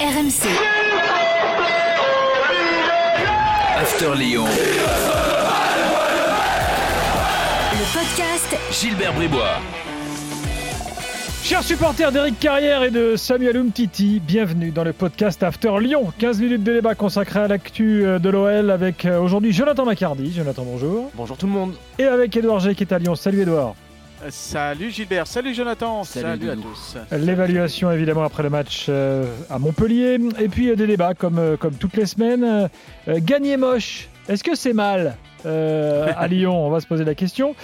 RMC. After Lyon. Le podcast Gilbert Bribois. Chers supporters d'Eric Carrière et de Samuel Umtiti, bienvenue dans le podcast After Lyon. 15 minutes de débat consacré à l'actu euh, de l'OL avec euh, aujourd'hui Jonathan Macardy. Jonathan, bonjour. Bonjour tout le monde. Et avec Edouard G qui est à Lyon. Salut Edouard. Salut Gilbert, salut Jonathan, Salut, à tous. L'évaluation évidemment après le match euh, à Montpellier. Et puis euh, des débats comme, euh, comme toutes les semaines. Euh, euh, gagner moche, est-ce que c'est mal euh, à Lyon On va se poser la question.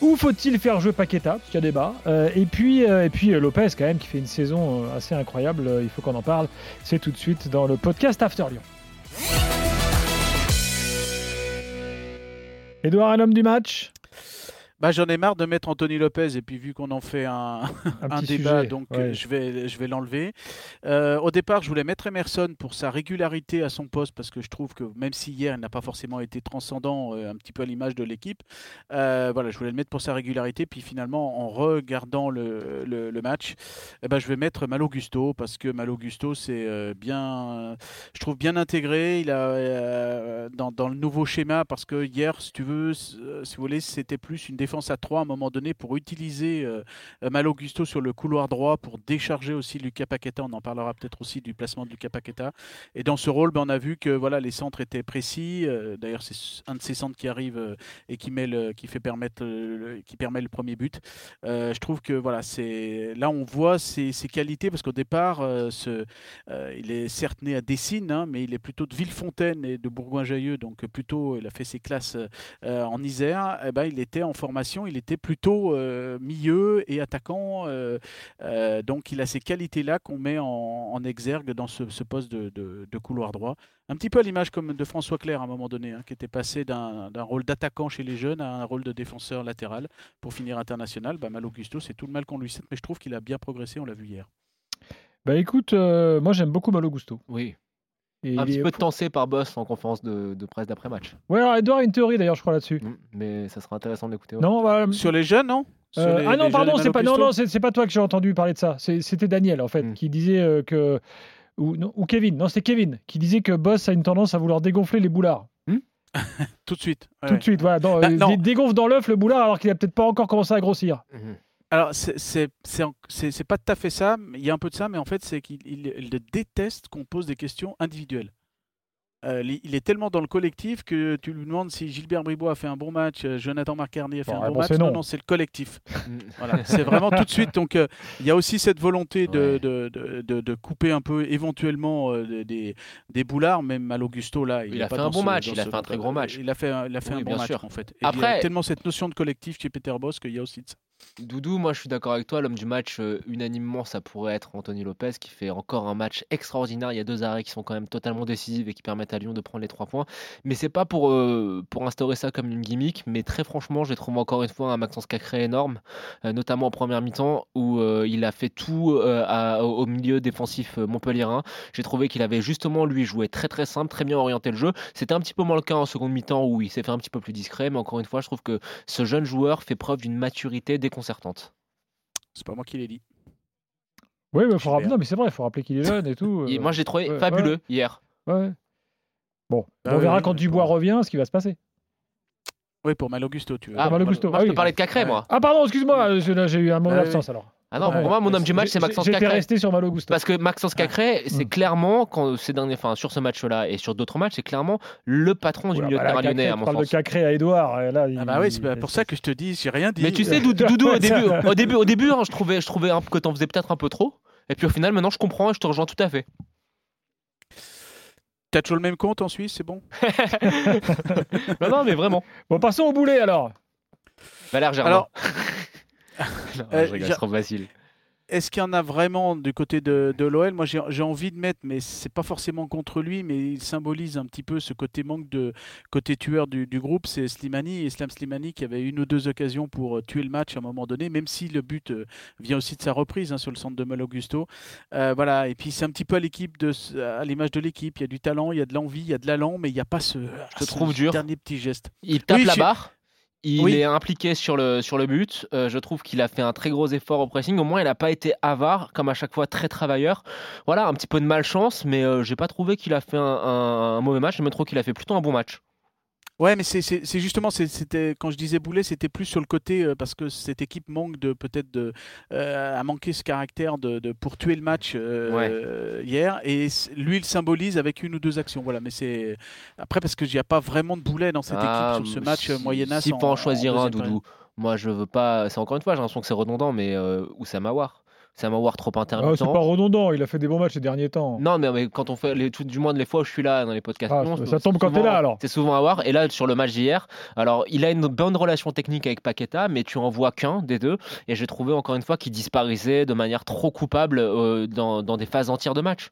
Où faut-il faire jouer Paqueta? Parce qu'il y a débat. Euh, et puis, euh, et puis euh, Lopez quand même qui fait une saison euh, assez incroyable. Euh, Il faut qu'on en parle. C'est tout de suite dans le podcast After Lyon. Edouard, un homme du match? Bah, J'en ai marre de mettre Anthony Lopez et puis vu qu'on en fait un, Un un débat, sujet, donc ouais. je vais, je vais l'enlever. Euh, au départ, je voulais mettre Emerson pour sa régularité à son poste parce que je trouve que même si hier il n'a pas forcément été transcendant, euh, un petit peu à l'image de l'équipe, euh, voilà, je voulais le mettre pour sa régularité. Puis finalement, en regardant le, le- le match, eh ben, je vais mettre Malo Gusto parce que Malo Gusto c'est bien, je trouve bien intégré. Il a dans, dans le nouveau schéma parce que hier, si tu veux, si vous voulez, c'était plus une défense à 3 à un moment donné pour utiliser euh, euh, Malo Gusto sur le couloir droit pour décharger aussi Lucas Paqueta. On en parlera peut-être aussi du placement de Lucas Paqueta. Et dans ce rôle, ben, on a vu que voilà, les centres étaient précis. Euh, D'ailleurs, c'est un de ces centres qui arrive euh, et qui, met le, qui, fait permettre, euh, qui permet le premier but. Euh, je trouve que voilà, c'est là on voit ses, qualités parce qu'au départ, euh, ce, euh, il est certes né à Dessines, hein, mais il est plutôt de Villefontaine et de Bourgoin-Jallieu, donc euh, plutôt il a fait ses classes euh, en Isère. Eh ben, il était en formation, il était plutôt euh, milieu et attaquant. euh, euh, donc il a ces qualités-là qu'on met en, en exergue dans ce, ce poste de, de- de couloir droit. Un petit peu à l'image comme de François Clair à un moment donné, hein, qui était passé d'un rôle d'attaquant chez les jeunes à un rôle de défenseur latéral pour finir international. Bah, Malo Gusto, c'est tout le mal qu'on lui souhaite, mais je trouve qu'il a bien progressé, on l'a vu hier. Bah écoute, euh, moi j'aime beaucoup Malo Gusto. Oui. Et Un petit est- peu tensé par Boss en conférence de, de presse d'après-match. Ouais, alors Edouard a une théorie d'ailleurs, je crois là-dessus. Mm, Mais ça sera intéressant de l'écouter. ouais. Non, voilà. Sur les jeunes, non? Sur Euh, les- ah non, pardon, c'est pas, non, non, c'est c'est pas toi que j'ai entendu parler de ça. C'est- C'était Daniel en fait Mm. qui disait euh, que ou, non, ou Kevin, non, c'était Kevin qui disait que Boss a une tendance à vouloir dégonfler les boulards. Tout de suite. Tout ouais. de suite, voilà, dans, Bah, euh, dégonfle dans l'œuf le boulard alors qu'il a peut-être pas encore commencé à grossir. Mhm. Alors, c'est- pas tout à fait ça, mais il y a un peu de ça, mais en fait, c'est qu'il il- il déteste qu'on pose des questions individuelles. Euh, il est tellement dans le collectif que tu lui demandes si Gilbert Bribois a fait un bon match, euh, Jonathan Marcarny a fait Bon, un bon match. non. non, c'est le collectif. Voilà, c'est vraiment tout de suite. Donc, euh, il y a aussi cette volonté de, Ouais. de, de- couper un peu éventuellement euh, des- des, boulards, même Mal Augusto là. Il a pas fait un bon ce- match, il a ce- fait un très gros match. Il a fait un, il a fait Oui, un bon match sûr. en fait. Et il y a Après- tellement cette notion de collectif chez Peter Boss qu'il y a aussi de ça. Doudou, moi je suis d'accord avec toi. L'homme du match, euh, unanimement, ça pourrait être Anthony Lopez qui fait encore un match extraordinaire. Il y a deux arrêts qui sont quand même totalement décisifs et qui permettent à Lyon de prendre les trois points. Mais c'est pas pour, euh, pour instaurer ça comme une gimmick. Mais très franchement, j'ai trouvé encore une fois un Maxence Cacré énorme, euh, notamment en première mi-temps où il a fait tout au milieu défensif montpelliérain. J'ai trouvé qu'il avait justement lui joué très très simple, très bien orienté le jeu. C'était un petit peu moins le cas en seconde mi-temps où il s'est fait un petit peu plus discret. Mais encore une fois, je trouve que ce jeune joueur fait preuve d'une maturité déconcertante. C'est pas moi qui l'ai dit. Oui, mais faut rappeler, non, mais c'est vrai, il faut rappeler qu'il est jeune et tout. Et euh, moi, je l'ai trouvé ouais, fabuleux hier. ouais. Bon, Ah on oui, verra oui, quand Dubois pour- revient ce qui va se passer. Oui, pour Mal Augusto, tu veux. Ah, Malo moi, Gusto, moi, ah je parler de Cacré, Ouais. moi. Ah pardon, excuse-moi, là, j'ai eu un moment Ah oui. d'absence alors. Ah non, Ouais. pour moi, mon homme du match, c'est Maxence J'étais Cacré. resté sur Malo Gusto. Parce que Maxence Cacré, c'est clairement, quand ces derniers, enfin, sur ce match-là et sur d'autres matchs, c'est clairement le patron du Oula, milieu de bah terrain lyonnais, à tu mon parles de. Cacré à Edouard. et Là, il- Ah bah oui, c'est pour ça que je te dis, j'ai rien dit. Mais tu sais, Doudou, au début, au début, au début hein, je trouvais, je trouvais un- que t'en faisais peut-être un peu trop. Et puis au final, maintenant, je comprends et je te rejoins tout à fait. T'as toujours le même compte en Suisse, c'est bon? Non, non, mais vraiment. Bon, passons au boulet alors. Valère Germain. Alors, Non, euh, je rigole, j'a- c'est trop facile. Est-ce qu'il y en a vraiment du côté de, de l'OL Moi, j'ai envie de mettre, mais c'est pas forcément contre lui, mais il symbolise un petit peu ce côté manque de côté tueur du, du groupe. C'est Slimani, Islam Slimani, qui avait une ou deux occasions pour euh, tuer le match à un moment donné, même si le but euh, vient aussi de sa reprise hein, sur le centre de Mal Augusto. Euh, voilà. Et puis c'est un petit peu à l'équipe de, à l'image de l'équipe. Il y a du talent, il y a de l'envie, il y a de l'allant, mais il n'y a pas ce, Je te ce trouve dur. dernier petit geste. Il tape Oui, la je- barre. Il Oui. est impliqué sur le, sur le but. Euh, je trouve qu'il a fait un très gros effort au pressing. Au moins, il n'a pas été avare, comme à chaque fois, très travailleur. Voilà, un petit peu de malchance, mais euh, j'ai pas trouvé qu'il a fait un, un- un mauvais match. Je me trouve qu'il a fait plutôt un bon match. Ouais, mais c'est justement, c'était quand je disais Boulet, c'était plus sur le côté euh, parce que cette équipe manque de peut-être de euh, a manqué ce caractère de, de- pour tuer le match euh, hier et lui il symbolise avec une ou deux actions. Voilà, mais c'est après parce que n'y a pas vraiment de Boulet dans cette Ah, équipe sur ce match euh, si- moyennas. Si en- faut en choisir un, Doudou. Moi, je veux pas. C'est encore une fois, j'ai l'impression que c'est redondant, mais euh, Oussama War. Oussama War trop Ah, intermittent. c'est pas redondant, il a fait des bons matchs ces derniers temps. Non, mais, mais quand on fait les, tout du moins les fois où je suis là dans les podcasts, Ah, non, ça- c'est- ça tombe c'est quand t'es là, alors. C'est souvent à voir. Et là, sur le match d'hier, alors il a une bonne relation technique avec Paqueta, mais tu en vois qu'un des deux. Et j'ai trouvé encore une fois qu'il disparaissait de manière trop coupable euh, dans, dans des phases entières de match.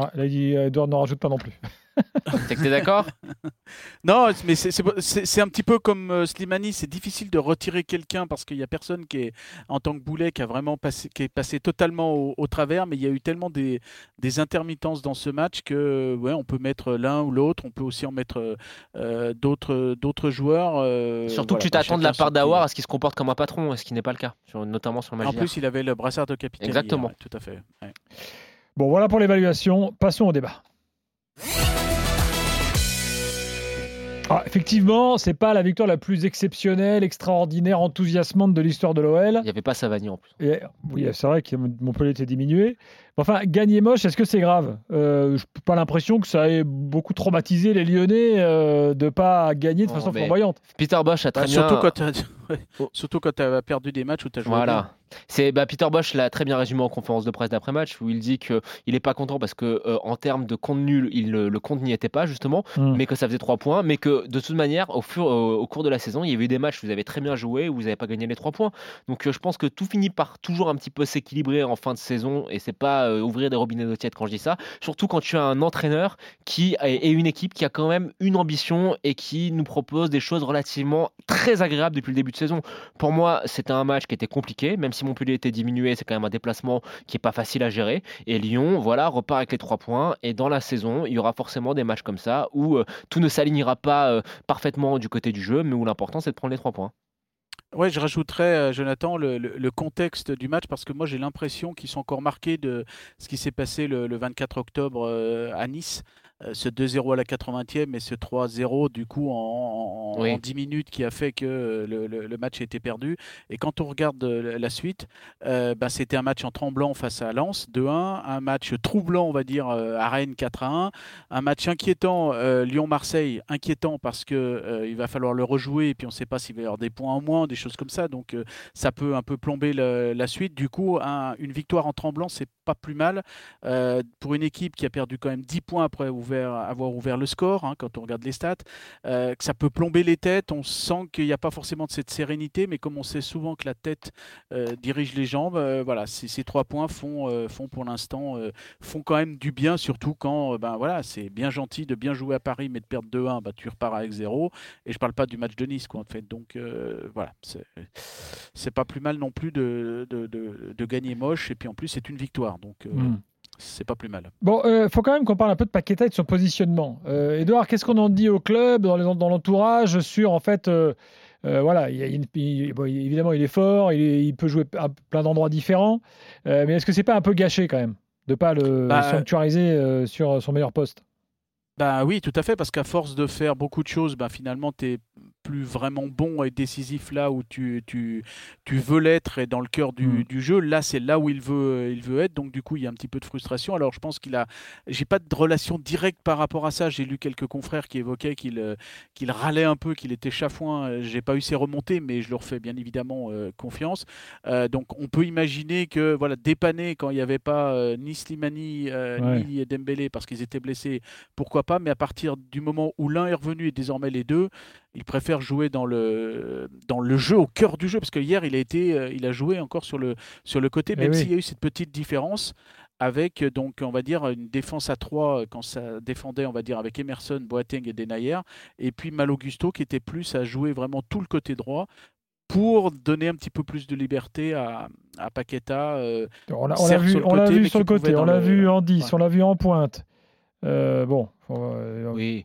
Ah, là, il dit, euh, Edouard n'en rajoute pas non plus. C'est que t'es d'accord? Non, mais c'est- c'est c'est- c'est un petit peu comme euh, Slimani, c'est difficile de retirer quelqu'un parce qu'il n'y a personne qui est, en tant que Boulet, qui a vraiment passé, qui est passé totalement au, au travers, mais il y a eu tellement des, des intermittences dans ce match que ouais, on peut mettre l'un ou l'autre, on peut aussi en mettre euh, euh, d'autres d'autres joueurs. euh, Surtout que tu t'attends de la part d'Awar à ce qu'il se comporte comme un patron, ce qui n'est pas le cas, sur- notamment sur le match En plus, il avait le brassard de capitaine. Exactement. hier, ouais, tout à fait. ouais. Bon, voilà pour l'évaluation. Passons au débat. Ah, effectivement, c'est pas la victoire la plus exceptionnelle, extraordinaire, enthousiasmante de l'histoire de l'OL. Il n'y avait pas Savani en plus. Et, oui, c'est vrai que Montpellier était diminué. Enfin, gagner moche, est-ce que c'est grave? Euh, Je n'ai pas l'impression que ça ait beaucoup traumatisé les Lyonnais euh, de pas gagner de Non, façon flamboyante. Peter Bosch a très Bah, bien. surtout quand tu as, surtout quand tu as perdu des matchs où tu as joué. Voilà. C'est bah, Peter Bosch l'a très bien résumé en conférence de presse d'après match où il dit que il est pas content parce que euh, en termes de compte nul, il, le le compte n'y était pas justement, Hmm. mais que ça faisait trois points, mais que de toute manière au fur au, au cours de la saison, il y avait eu des matchs où vous avez très bien joué où vous n'avez pas gagné les trois points. Donc euh, je pense que tout finit par toujours un petit peu s'équilibrer en fin de saison et c'est pas euh, ouvrir des robinets d'eau tiède quand je dis ça. Surtout quand tu as un entraîneur qui et une équipe qui a quand même une ambition et qui nous propose des choses relativement très agréables depuis le début de saison. Pour moi, c'était un match qui était compliqué, même si Montpellier était diminué, c'est quand même un déplacement qui est pas facile à gérer. Et Lyon, voilà, repart avec les trois points. Et dans la saison, il y aura forcément des matchs comme ça où euh, tout ne s'alignera pas euh, parfaitement du côté du jeu, mais où l'important c'est de prendre les trois points. Ouais, je rajouterais, euh, Jonathan, le, contexte du match parce que moi j'ai l'impression qu'ils sont encore marqués de ce qui s'est passé le, le 24 octobre euh, à Nice. Euh, ce 2-0 à la 80e et ce 3-0 du coup en, en- Oui. en 10 minutes qui a fait que euh, le, le- le match a été perdu. Et quand on regarde euh, la suite, euh, ben, c'était un match en tremblant face à Lens 2-1, un match troublant on va dire à Rennes 4-1, un match inquiétant euh, Lyon-Marseille, inquiétant parce que euh, il va falloir le rejouer et puis on ne sait pas s'il va y avoir des points en moins, des choses comme ça. Donc ça peut un peu plomber le- la suite. Du coup, un- une victoire en tremblant, c'est pas plus mal pour une équipe qui a perdu quand même 10 points après avoir ouvert le score. hein, quand on regarde les stats, euh, que ça peut plomber les têtes. On sent qu'il n'y a pas forcément de cette sérénité, mais comme on sait souvent que la tête euh, dirige les jambes, euh, voilà, ces, trois points font, font pour l'instant font quand même du bien, surtout quand ben voilà, c'est bien gentil de bien jouer à Paris, mais de perdre 2-1, bah, tu repars avec 0. Et je parle pas du match de Nice, quoi, en fait. Donc voilà, c'est pas plus mal non plus de, de, gagner moche. Et puis en plus, c'est une victoire, donc Hmm. C'est pas plus mal. Bon, il faut quand même qu'on parle un peu de Paqueta et de son positionnement. Euh, Edouard, qu'est-ce qu'on en dit au club, dans l'entourage, sur en fait, euh, euh, voilà, il il- bon, évidemment, il est fort, il, peut jouer à plein d'endroits différents, euh, mais est-ce que c'est pas un peu gâché quand même de pas le Bah, sanctuariser euh, sur son meilleur poste? Bah oui, tout à fait, parce qu'à force de faire beaucoup de choses, bah, finalement, tu es plus vraiment bon et décisif là où tu, tu, tu veux l'être et dans le cœur du, Mm. du jeu. Là, c'est là où il veut, il veut être. Donc, du coup, il y a un petit peu de frustration. Alors, je pense qu'il a. J'ai pas de relation directe par rapport à ça. J'ai lu quelques confrères qui évoquaient qu'il euh, qu'il râlait un peu, qu'il était chafouin. Euh, J'ai pas eu ses remontées, mais je leur fais bien évidemment euh, confiance. Euh, donc, on peut imaginer que, voilà, dépanner quand il n'y avait pas euh, ni Slimani Ouais. ni Dembélé parce qu'ils étaient blessés, pourquoi pas, mais à partir du moment où l'un est revenu et désormais les deux, il préfère jouer dans le, dans le jeu, au cœur du jeu, parce que hier, il a, été, euh, il a joué encore sur le, sur le côté, Eh même oui. s'il y a eu cette petite différence avec, euh, donc, on va dire, une défense à trois euh, quand ça défendait, on va dire, avec Emerson, Boateng et Denayer, et puis Mal Augusto qui était plus à jouer vraiment tout le côté droit pour donner un petit peu plus de liberté à, à Paqueta. euh, On l'a vu, sur le on l'a côté, vu mais sur le qui pouvait côté, on l'a le- vu en 10, Ouais. on l'a vu en pointe. Euh, bon, faut, euh, Oui.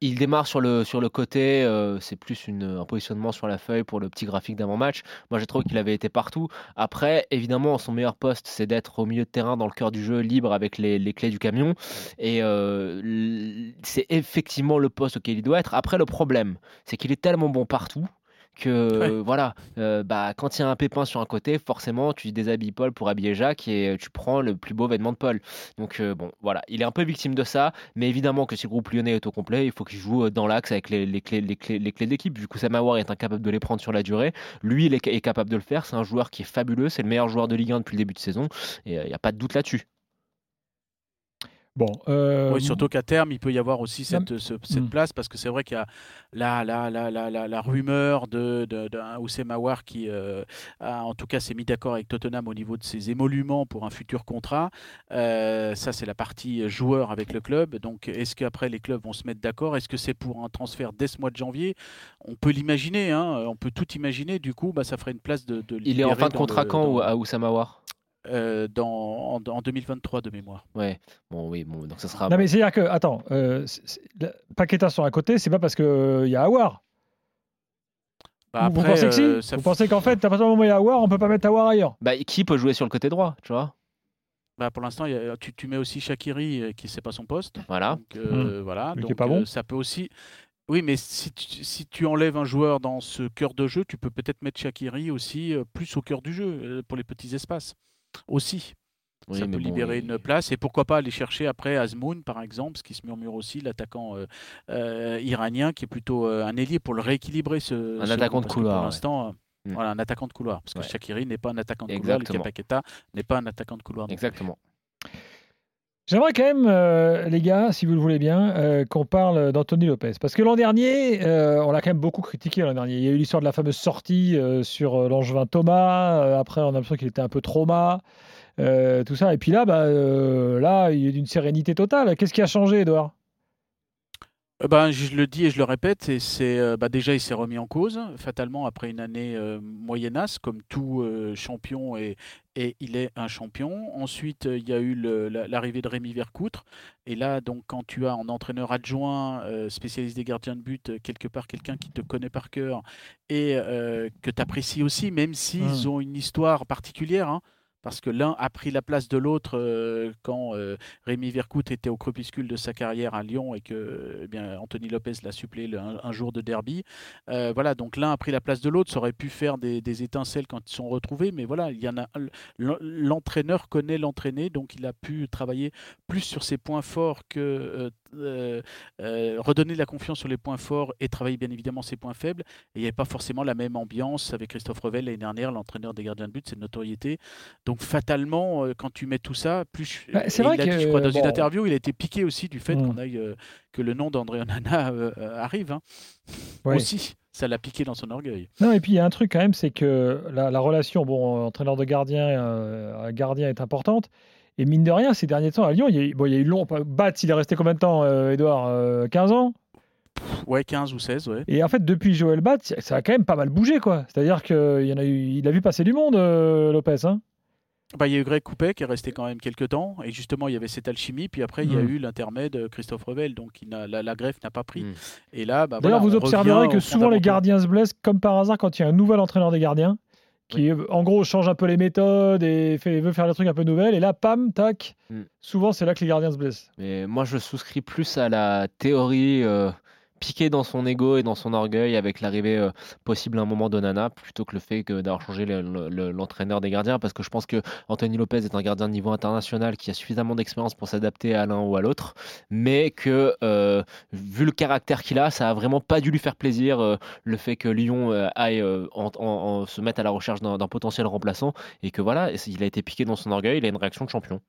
Il démarre sur le, sur le côté, euh, c'est plus une, un positionnement sur la feuille pour le petit graphique d'avant-match. Moi, j'ai trouvé qu'il avait été partout. Après, évidemment, son meilleur poste, c'est d'être au milieu de terrain, dans le cœur du jeu, libre avec les, les clés du camion. Et euh, c'est effectivement le poste auquel il doit être. Après, le problème, c'est qu'il est tellement bon partout que Ouais. voilà, euh, bah, quand il y a un pépin sur un côté, forcément, tu déshabilles Paul pour habiller Jacques et euh, tu prends le plus beau vêtement de Paul. Donc euh, bon, voilà, il est un peu victime de ça, mais évidemment que si le groupe lyonnais est au complet, il faut qu'il joue dans l'axe avec les, les clés, les clés, les clés d'équipe. Vu que Samawar est incapable de les prendre sur la durée, lui, il est, est capable de le faire. C'est un joueur qui est fabuleux, c'est le meilleur joueur de Ligue 1 depuis le début de saison, et il n'y a pas de doute là-dessus. Bon, euh, Oui, surtout qu'à terme, il peut y avoir aussi cette, ce- cette Hmm. place, parce que c'est vrai qu'il y a la, la, la, la, la, la rumeur de, de, d'un Oussem Aouar qui, euh, a, en tout cas, s'est mis d'accord avec Tottenham au niveau de ses émoluments pour un futur contrat. Euh, ça, c'est la partie joueur avec le club. Donc, est-ce qu'après, les clubs vont se mettre d'accord? Est-ce que c'est pour un transfert dès ce mois de janvier? On peut l'imaginer, hein, on peut tout imaginer. Du coup, bah, ça ferait une place de. de Il est en fin de contrat le- quand dans- à Oussama War euh, dans, en, en 2023 de mémoire. Ouais, bon, oui, bon, donc ça sera. Non, mais c'est-à-dire que, attends, euh, c'est- c'est- la- Paqueta sur un côté, c'est pas parce qu'il y a Awar. Bah, vous, pensez que si euh, ça Vous f- pensez qu'en fait, à partir du moment où il y a Awar, on peut pas mettre Awar ailleurs? Bah, qui peut jouer sur le côté droit, tu vois? Bah, pour l'instant, il y a- tu, tu mets aussi Shakiri euh, qui ne sait pas son poste. Voilà. Donc, euh, voilà. Donc, est pas euh, bon. ça peut aussi. Oui, mais si tu, si tu enlèves un joueur dans ce cœur de jeu, tu peux peut-être mettre Shakiri aussi euh, plus au cœur du jeu euh, pour les petits espaces. Aussi. Oui, ça peut libérer une place. Et pourquoi pas aller chercher après Azmoun, par exemple, ce qui se murmure aussi, l'attaquant euh, euh, iranien, qui est plutôt euh, un ailier pour le rééquilibrer. Ce, Un ce attaquant de couloir, Pour ouais. l'instant, Mm. voilà, un attaquant de couloir. Parce que Ouais. Shakiri n'est pas un attaquant de couloir. Exactement. Lucas Paqueta n'est pas un attaquant de couloir. plus. J'aimerais quand même, euh, les gars, si vous le voulez bien, euh, qu'on parle d'Anthony Lopez. Parce que l'an dernier, euh, on l'a quand même beaucoup critiqué l'an dernier. Il y a eu l'histoire de la fameuse sortie sur l'angevin Thomas. Après, on a l'impression qu'il était un peu trauma. tout ça. Et puis là, bah, là, il est d'une sérénité totale. Qu'est-ce qui a changé, Edouard? Ben, je le dis et je le répète, et c'est euh, bah, déjà il s'est remis en cause fatalement après une année euh, moyennasse, comme tout euh, champion et, et il est un champion. Ensuite, euh, il y a eu l'arrivée de Rémi Vercoutre, et là donc quand tu as en entraîneur adjoint euh, spécialiste des gardiens de but euh, quelque part quelqu'un qui te connaît par cœur et euh, que tu apprécies aussi, même s'ils Mm. ont une histoire particulière. hein, parce que l'un a pris la place de l'autre euh, quand euh, Rémi Vercoute était au crépuscule de sa carrière à Lyon et que eh bien, Anthony Lopez l'a suppléé un, jour de derby. Euh, voilà, donc l'un a pris la place de l'autre. Ça aurait pu faire des, étincelles quand ils sont retrouvés, mais voilà, L'entraîneur connaît l'entraîné, donc il a pu travailler plus sur ses points forts que euh, euh, redonner de la confiance sur les points forts et travailler bien évidemment ses points faibles. Et il n'y avait pas forcément la même ambiance avec Christophe Revel l'année dernière, l'entraîneur des gardiens de but, c'est une notoriété. Donc fatalement, euh, quand tu mets tout ça, plus. Bah, c'est vrai il a dit, je crois, dans une interview, il a été piqué aussi du fait Mm. qu'on aille, que le nom d'André Onana arrive. hein. Ouais. Aussi, ça l'a piqué dans son orgueil. Non, et puis il y a un truc quand même, c'est que la, la relation, bon, entraîneur de gardien, euh, gardien est importante. Et mine de rien, ces derniers temps à Lyon, il y a eu, bon, il y a eu long. Bat, il est resté combien de temps, euh, Edouard Euh, 15 ans Ouais, 15 ou 16, ouais. Et en fait, depuis Joël Bat, ça a quand même pas mal bougé, quoi. C'est-à-dire qu'il y en a eu, il a vu passer du monde, euh, Lopez. Hein Bah, il y a eu Greg Coupet qui est resté quand même quelques temps, et justement il y avait cette alchimie, puis après il y a Mm. eu l'intermède euh, Christophe Revel, donc il la, la greffe n'a pas pris. Mm. Et là, bah, D'ailleurs, voilà, vous observerez que souvent les gardiens se blessent, comme par hasard, quand il y a un nouvel entraîneur des gardiens, qui en gros change un peu les méthodes et fait, veut faire des trucs un peu nouvelles. Et là, pam, tac, Mm. souvent c'est là que les gardiens se blessent. Mais moi, je souscris plus à la théorie euh, piquée dans son ego et dans son orgueil avec l'arrivée euh, possible à un moment d'Onana plutôt que le fait que d'avoir changé le- le- le- l'entraîneur des gardiens. Parce que je pense que Anthony Lopez est un gardien de niveau international qui a suffisamment d'expérience pour s'adapter à l'un ou à l'autre. Mais que euh, vu le caractère qu'il a ça a vraiment pas dû lui faire plaisir euh, le fait que Lyon aille se mette à la recherche d'un potentiel remplaçant et que voilà il a été piqué dans son orgueil il a une réaction de champion.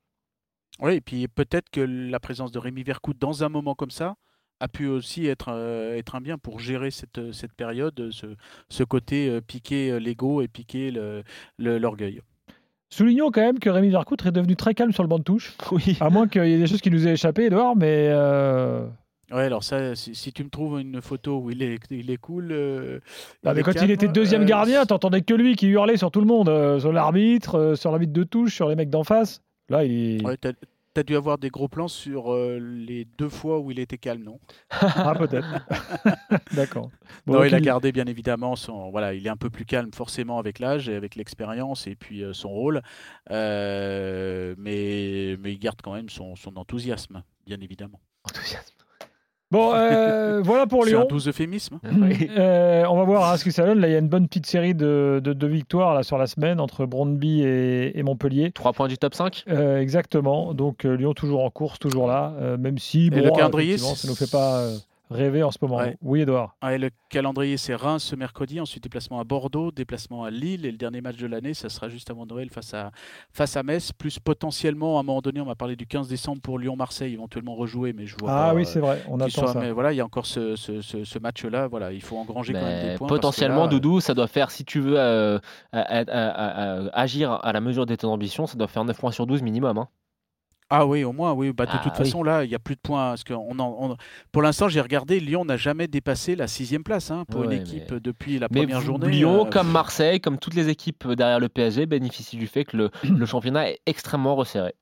Oui, et puis peut-être que la présence de Rémi Vercoute dans un moment comme ça a pu aussi être, euh, être un bien pour gérer cette, cette période, ce, ce côté euh, piquer euh, l'ego et piquer le- le- l'orgueil. Soulignons quand même que Rémi Vercoutre est devenu très calme sur le banc de touche. oui À moins qu'il y ait des choses qui nous aient échappé, Edouard, mais. euh, Ouais, alors ça, si, si tu me trouves une photo où il est, il est cool. euh, mais est quand il était deuxième euh, gardien, t'entendais que lui qui hurlait sur tout le monde, euh, sur l'arbitre, euh, sur l'arbitre de touche, sur les mecs d'en face. Là, il. Ouais, t'as as dû avoir des gros plans sur euh, les deux fois où il était calme, non? Ah, peut-être. D'accord. Bon, Non, il a gardé bien évidemment son. Voilà, il est un peu plus calme forcément avec l'âge et avec l'expérience et puis euh, son rôle, Euh, mais mais il garde quand même son, son enthousiasme, bien évidemment. Enthousiasme. Bon, euh, voilà pour C'est un Lyon. doux euphémisme. Euh, on va voir hein, ce que ça donne. Là, il y a une bonne petite série de, de- de victoires là, sur la semaine entre Brondby et, et Montpellier. 3 points du top 5 Euh, exactement. Donc euh, Lyon toujours en course, toujours là. euh, même si bon, le calendrier, ça c'est- nous fait pas euh, rêver en ce moment. Ouais. Oui, Edouard. Ouais, le calendrier, c'est Reims ce mercredi, ensuite déplacement à Bordeaux, déplacement à Lille, et le dernier match de l'année, ça sera juste avant Noël face à, face à Metz, plus potentiellement, à un moment donné, on m'a parlé du 15 décembre pour Lyon-Marseille, éventuellement rejouer, mais je vois Ah pas, oui, euh, c'est vrai. On attend soit- ça. Mais voilà, il y a encore ce, ce- ce- ce match-là, voilà, il faut engranger quand même des points. potentiellement, là, Doudou, ça doit faire, si tu veux euh, à- à- à- à- agir à la mesure de tes ambitions, ça doit faire 9 points sur 12 minimum. hein. Ah oui, au moins, oui. Bah, de Ah toute oui. façon, là, il n'y a plus de points. Parce que on en- on- pour l'instant, j'ai regardé, Lyon n'a jamais dépassé la sixième place hein, pour Ouais, une équipe mais- depuis la Mais première vous- journée. Lyon, euh, comme Marseille, comme toutes les équipes derrière le PSG, bénéficient du fait que le, le championnat est extrêmement resserré.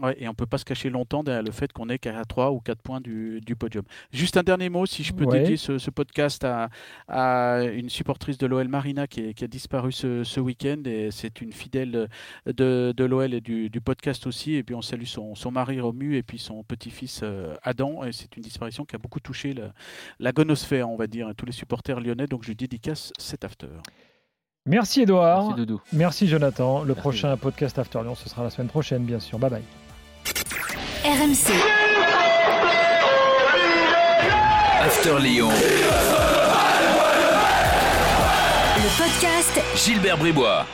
Ouais, et on peut pas se cacher longtemps derrière le fait qu'on est qu'à 3 ou 4 points du, du podium. Juste un dernier mot, si je peux Ouais. dédier ce, ce podcast à, à une supportrice de l'OL Marina qui, est- qui a disparu ce, ce week-end. Et c'est une fidèle de, de l'OL et du, du podcast aussi. Et puis on salue son, son mari Romu et puis son petit-fils euh, Adam. Et c'est une disparition qui a beaucoup touché la, la gonosphère, on va dire, et tous les supporters lyonnais. Donc je dédicace cet after. Merci Edouard. Merci Doudou. Merci Jonathan. Le Merci. prochain podcast After Lyon, ce sera la semaine prochaine, bien sûr. Bye bye. RMC, After Lyon. le podcast Gilbert Bribois.